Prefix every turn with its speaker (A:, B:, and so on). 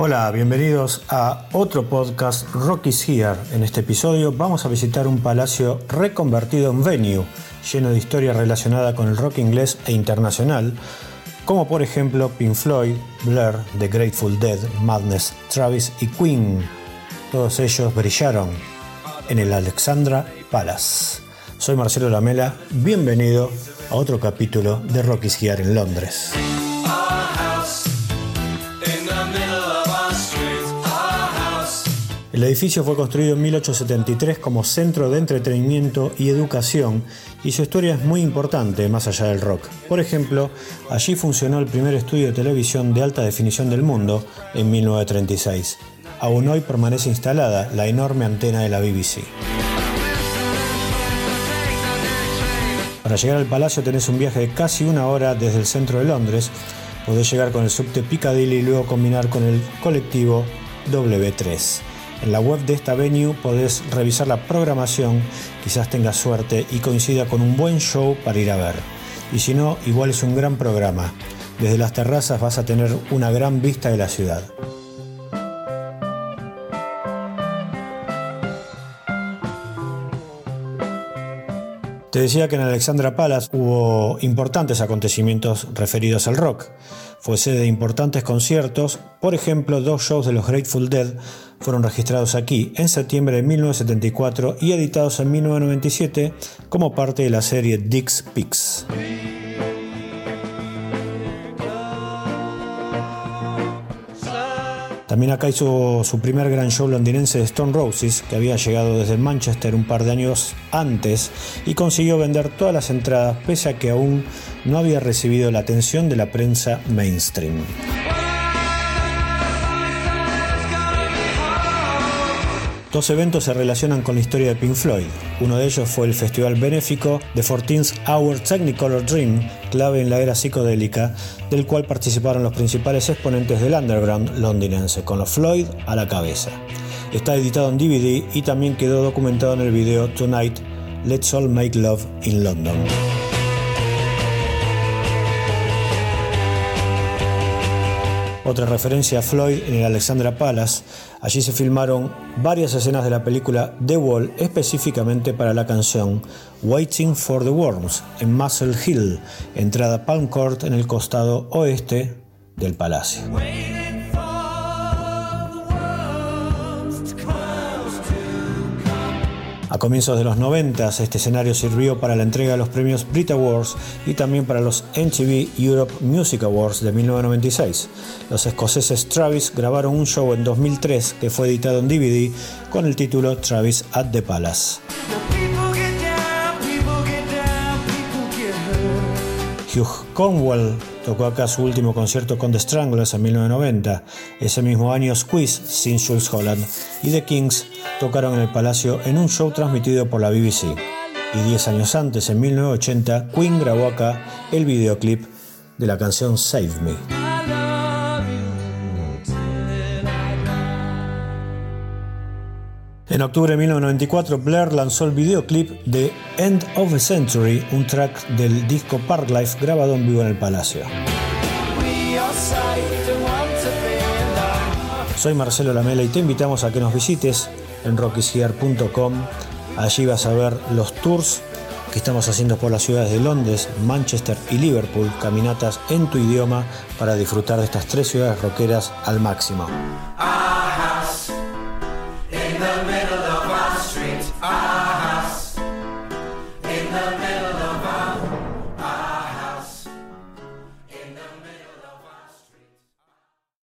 A: Hola, bienvenidos a otro podcast Rocky's Here. En este episodio vamos a visitar un palacio reconvertido en venue, lleno de historia relacionada con el rock inglés e internacional, como por ejemplo Pink Floyd, Blur, The Grateful Dead, Madness, Travis y Queen. Todos ellos brillaron en el Alexandra Palace. Soy Marcelo Lamela, bienvenido a otro capítulo de Rocky's Here en Londres. El edificio fue construido en 1873 como centro de entretenimiento y educación y su historia es muy importante más allá del rock. Por ejemplo, allí funcionó el primer estudio de televisión de alta definición del mundo en 1936. Aún hoy permanece instalada la enorme antena de la BBC. Para llegar al palacio tenés un viaje de casi una hora desde el centro de Londres. Podés llegar con el subte Piccadilly y luego combinar con el colectivo W3. En la web de esta venue podés revisar la programación, quizás tengas suerte y coincida con un buen show para ir a ver. Y si no, igual es un gran programa. Desde las terrazas vas a tener una gran vista de la ciudad. Te decía que en Alexandra Palace hubo importantes acontecimientos referidos al rock. Fue sede de importantes conciertos, por ejemplo, dos shows de los Grateful Dead fueron registrados aquí en septiembre de 1974 y editados en 1997 como parte de la serie Dix Picks. También acá hizo su primer gran show londinense de Stone Roses, que había llegado desde Manchester un par de años antes y consiguió vender todas las entradas pese a que aún no había recibido la atención de la prensa mainstream. Dos eventos se relacionan con la historia de Pink Floyd. Uno de ellos fue el festival benéfico The 14th Hour Technicolor Dream, clave en la era psicodélica, del cual participaron los principales exponentes del underground londinense, con los Floyd a la cabeza. Está editado en DVD y también quedó documentado en el video Tonight, Let's All Make Love in London. Otra referencia a Floyd en el Alexandra Palace. Allí se filmaron varias escenas de la película The Wall específicamente para la canción Waiting for the Worms en Muscle Hill, entrada Palm Court en el costado oeste del palacio. A comienzos de los 90 este escenario sirvió para la entrega de los premios Brit Awards y también para los MTV Europe Music Awards de 1996. Los escoceses Travis grabaron un show en 2003 que fue editado en DVD con el título Travis at the Palace. Hugh Conwell tocó acá su último concierto con The Stranglers en 1990. Ese mismo año Squeeze sin Jules Holland y The Kings tocaron en el Palacio en un show transmitido por la BBC. Y 10 años antes, en 1980, Queen grabó acá el videoclip de la canción Save Me. En octubre de 1994, Blair lanzó el videoclip de End of the Century, un track del disco Parklife grabado en vivo en el Palacio. Soy Marcelo Lamela y te invitamos a que nos visites en rockysear.com. Allí vas a ver los tours que estamos haciendo por las ciudades de Londres, Manchester y Liverpool, caminatas en tu idioma para disfrutar de estas tres ciudades rockeras al máximo.